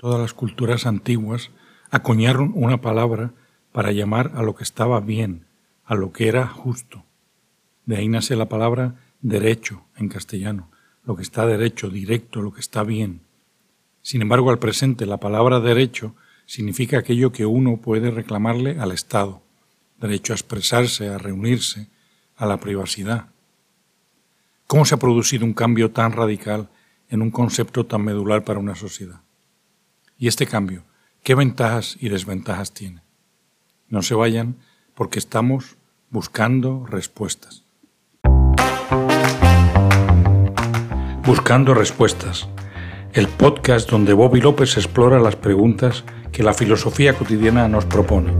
Todas las culturas antiguas acuñaron una palabra para llamar a lo que estaba bien, a lo que era justo. De ahí nace la palabra derecho en castellano, lo que está derecho, directo, lo que está bien. Sin embargo, al presente, la palabra derecho significa aquello que uno puede reclamarle al Estado, derecho a expresarse, a reunirse, a la privacidad. ¿Cómo se ha producido un cambio tan radical en un concepto tan medular para una sociedad? Y este cambio, ¿qué ventajas y desventajas tiene? No se vayan porque estamos buscando respuestas. Buscando respuestas, el podcast donde Bobby López explora las preguntas que la filosofía cotidiana nos propone.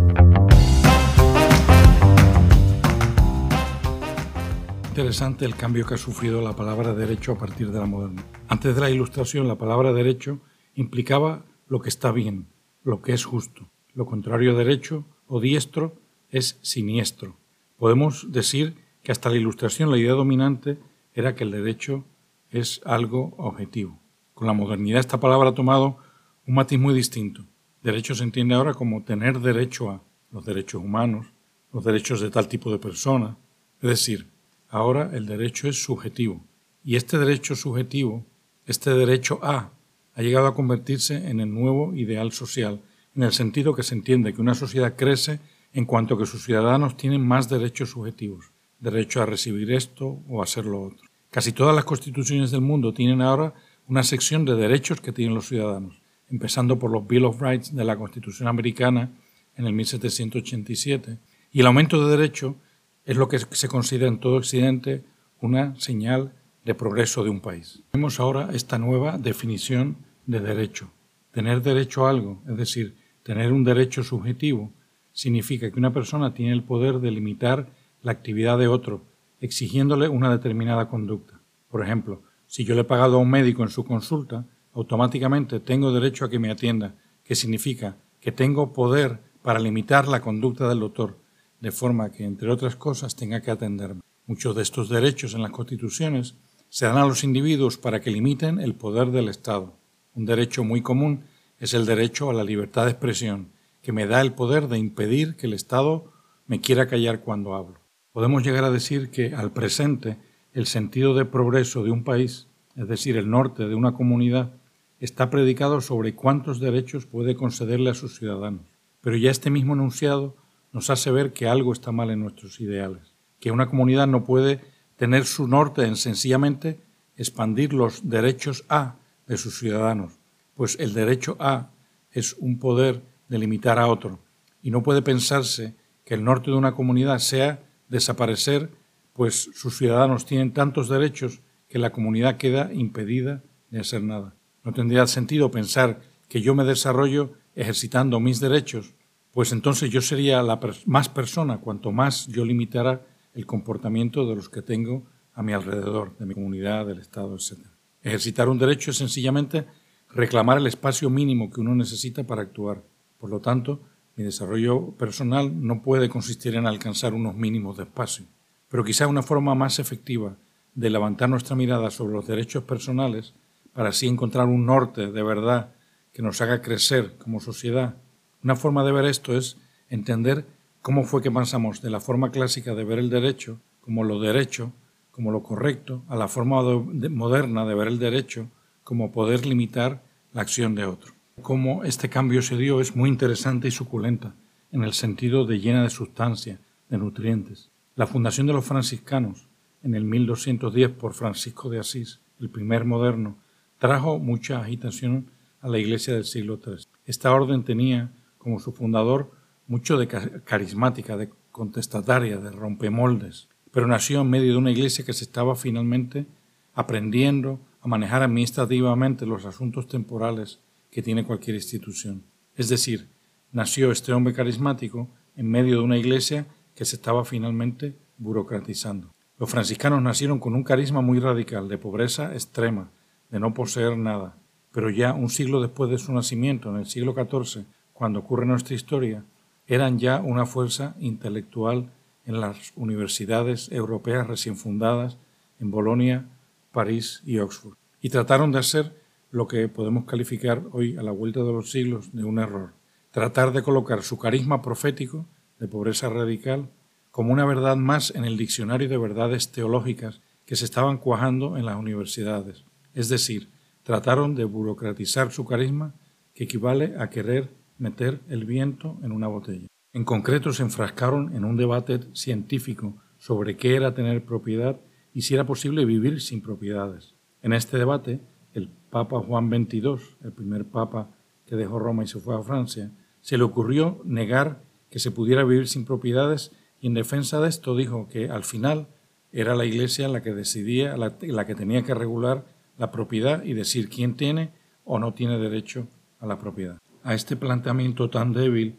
Interesante el cambio que ha sufrido la palabra derecho a partir de la modernidad. Antes de la ilustración, la palabra derecho implicaba lo que está bien, lo que es justo. Lo contrario a derecho o diestro es siniestro. Podemos decir que hasta la ilustración la idea dominante era que el derecho es algo objetivo. Con la modernidad esta palabra ha tomado un matiz muy distinto. Derecho se entiende ahora como tener derecho a los derechos humanos, los derechos de tal tipo de persona. Es decir, ahora el derecho es subjetivo. Y este derecho subjetivo, este derecho a, ha llegado a convertirse en el nuevo ideal social, en el sentido que se entiende que una sociedad crece en cuanto que sus ciudadanos tienen más derechos subjetivos, derecho a recibir esto o a hacer lo otro. Casi todas las constituciones del mundo tienen ahora una sección de derechos que tienen los ciudadanos, empezando por los Bill of Rights de la Constitución americana en el 1787, y el aumento de derecho es lo que se considera en todo Occidente una señal de progreso de un país. Vemos ahora esta nueva definición de derecho. Tener derecho a algo, es decir, tener un derecho subjetivo, significa que una persona tiene el poder de limitar la actividad de otro, exigiéndole una determinada conducta. Por ejemplo, si yo le he pagado a un médico en su consulta, automáticamente tengo derecho a que me atienda, que significa que tengo poder para limitar la conducta del doctor, de forma que, entre otras cosas, tenga que atenderme. Muchos de estos derechos en las constituciones se dan a los individuos para que limiten el poder del Estado. Un derecho muy común es el derecho a la libertad de expresión, que me da el poder de impedir que el Estado me quiera callar cuando hablo. Podemos llegar a decir que al presente el sentido de progreso de un país, es decir, el norte de una comunidad, está predicado sobre cuántos derechos puede concederle a sus ciudadanos. Pero ya este mismo enunciado nos hace ver que algo está mal en nuestros ideales, que una comunidad no puede tener su norte en sencillamente expandir los derechos A de sus ciudadanos, pues el derecho A es un poder de limitar a otro, y no puede pensarse que el norte de una comunidad sea desaparecer, pues sus ciudadanos tienen tantos derechos que la comunidad queda impedida de hacer nada. No tendría sentido pensar que yo me desarrollo ejercitando mis derechos, pues entonces yo sería la más persona cuanto más yo limitara el comportamiento de los que tengo a mi alrededor, de mi comunidad, del Estado, etc. Ejercitar un derecho es sencillamente reclamar el espacio mínimo que uno necesita para actuar. Por lo tanto, mi desarrollo personal no puede consistir en alcanzar unos mínimos de espacio, pero quizá una forma más efectiva de levantar nuestra mirada sobre los derechos personales para así encontrar un norte de verdad que nos haga crecer como sociedad. Una forma de ver esto es entender cómo fue que pasamos de la forma clásica de ver el derecho como lo derecho, como lo correcto, a la forma moderna de ver el derecho como poder limitar la acción de otro. Cómo este cambio se dio es muy interesante y suculenta, en el sentido de llena de sustancia, de nutrientes. La fundación de los franciscanos, en el 1210 por Francisco de Asís, el primer moderno, trajo mucha agitación a la iglesia del siglo III. Esta orden tenía como su fundador mucho de carismática, de contestataria, de rompemoldes, pero nació en medio de una iglesia que se estaba finalmente aprendiendo a manejar administrativamente los asuntos temporales que tiene cualquier institución. Es decir, nació este hombre carismático en medio de una iglesia que se estaba finalmente burocratizando. Los franciscanos nacieron con un carisma muy radical, de pobreza extrema, de no poseer nada, pero ya un siglo después de su nacimiento, en el siglo XIV, cuando ocurre nuestra historia, eran ya una fuerza intelectual en las universidades europeas recién fundadas en Bolonia, París y Oxford. Y trataron de hacer lo que podemos calificar hoy a la vuelta de los siglos de un error. Tratar de colocar su carisma profético de pobreza radical como una verdad más en el diccionario de verdades teológicas que se estaban cuajando en las universidades. Es decir, trataron de burocratizar su carisma, que equivale a querer meter el viento en una botella. En concreto, se enfrascaron en un debate científico sobre qué era tener propiedad y si era posible vivir sin propiedades. En este debate, el Papa Juan XXII, el primer Papa que dejó Roma y se fue a Francia, se le ocurrió negar que se pudiera vivir sin propiedades y en defensa de esto dijo que al final era la Iglesia la que decidía, la, que tenía que regular la propiedad y decir quién tiene o no tiene derecho a la propiedad. A este planteamiento tan débil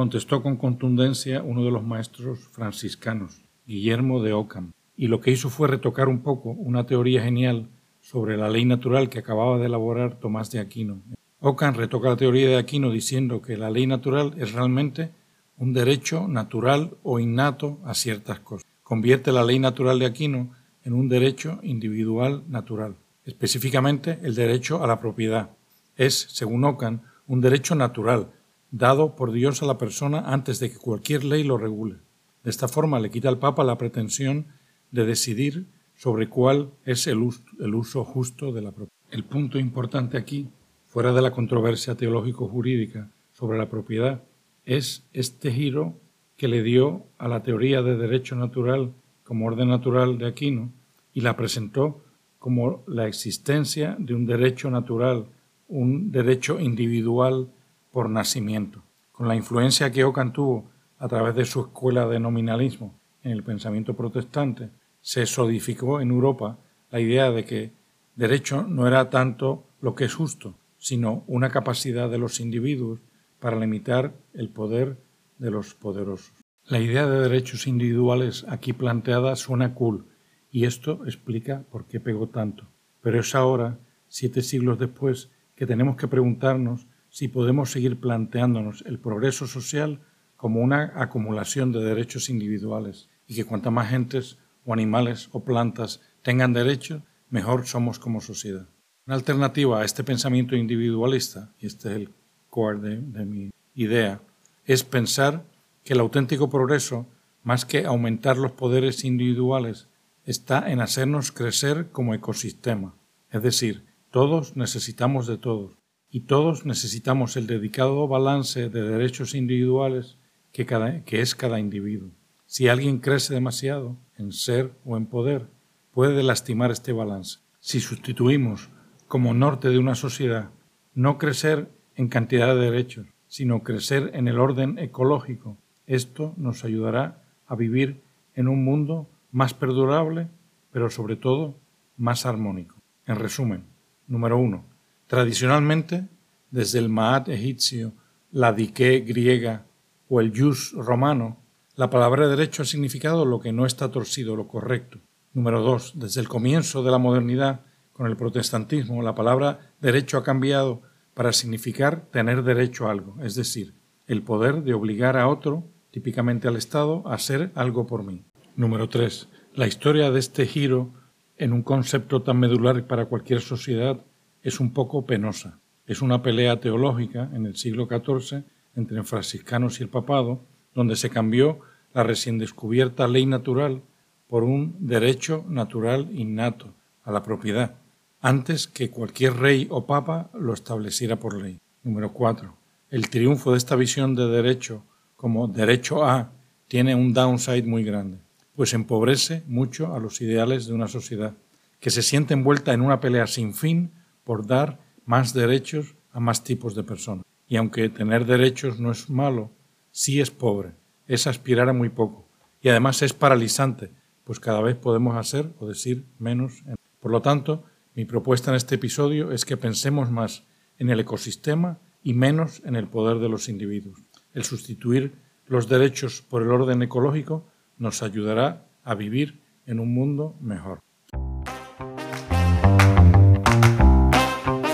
contestó con contundencia uno de los maestros franciscanos, Guillermo de Ockham, y lo que hizo fue retocar un poco una teoría genial sobre la ley natural que acababa de elaborar Tomás de Aquino. Ockham retoca la teoría de Aquino diciendo que la ley natural es realmente un derecho natural o innato a ciertas cosas. Convierte la ley natural de Aquino en un derecho individual natural, específicamente el derecho a la propiedad. Es, según Ockham, un derecho natural, dado por Dios a la persona antes de que cualquier ley lo regule. De esta forma le quita al Papa la pretensión de decidir sobre cuál es el uso, justo de la propiedad. El punto importante aquí, fuera de la controversia teológico-jurídica sobre la propiedad, es este giro que le dio a la teoría de derecho natural como orden natural de Aquino y la presentó como la existencia de un derecho natural, un derecho individual por nacimiento. Con la influencia que Ockham tuvo a través de su escuela de nominalismo en el pensamiento protestante, se solidificó en Europa la idea de que derecho no era tanto lo que es justo, sino una capacidad de los individuos para limitar el poder de los poderosos. La idea de derechos individuales aquí planteada suena cool, y esto explica por qué pegó tanto. Pero es ahora, siete siglos después, que tenemos que preguntarnos si podemos seguir planteándonos el progreso social como una acumulación de derechos individuales, y que cuanta más gentes o animales o plantas tengan derechos, mejor somos como sociedad. Una alternativa a este pensamiento individualista, y este es el core de, mi idea, es pensar que el auténtico progreso, más que aumentar los poderes individuales, está en hacernos crecer como ecosistema. Es decir, todos necesitamos de todos y todos necesitamos el dedicado balance de derechos individuales que, que es cada individuo. Si alguien crece demasiado en ser o en poder, puede lastimar este balance. Si sustituimos como norte de una sociedad no crecer en cantidad de derechos, sino crecer en el orden ecológico. Esto nos ayudará a vivir en un mundo más perdurable, pero sobre todo más armónico. En resumen, número uno, tradicionalmente, desde el Maat egipcio, la dique griega o el jus romano, la palabra derecho ha significado lo que no está torcido, lo correcto. Número dos, desde el comienzo de la modernidad, con el protestantismo, la palabra derecho ha cambiado para significar tener derecho a algo, es decir, el poder de obligar a otro, típicamente al Estado, a hacer algo por mí. Número 3. La historia de este giro en un concepto tan medular para cualquier sociedad es un poco penosa. Es una pelea teológica en el siglo XIV entre franciscanos y el papado, donde se cambió la recién descubierta ley natural por un derecho natural innato a la propiedad, antes que cualquier rey o papa lo estableciera por ley. Número 4. El triunfo de esta visión de derecho como derecho a tiene un downside muy grande, pues empobrece mucho a los ideales de una sociedad que se siente envuelta en una pelea sin fin por dar más derechos a más tipos de personas. Y aunque tener derechos no es malo, sí es pobre, es aspirar a muy poco. Y además es paralizante, pues cada vez podemos hacer o decir menos. Por lo tanto, mi propuesta en este episodio es que pensemos más en el ecosistema y menos en el poder de los individuos. El sustituir los derechos por el orden ecológico nos ayudará a vivir en un mundo mejor.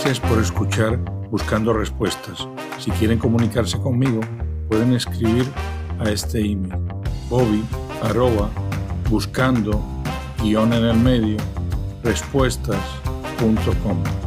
Por escuchar Buscando Respuestas. Si quieren comunicarse conmigo, pueden escribir a este email bobby buscando guion en el medio respuestas.com.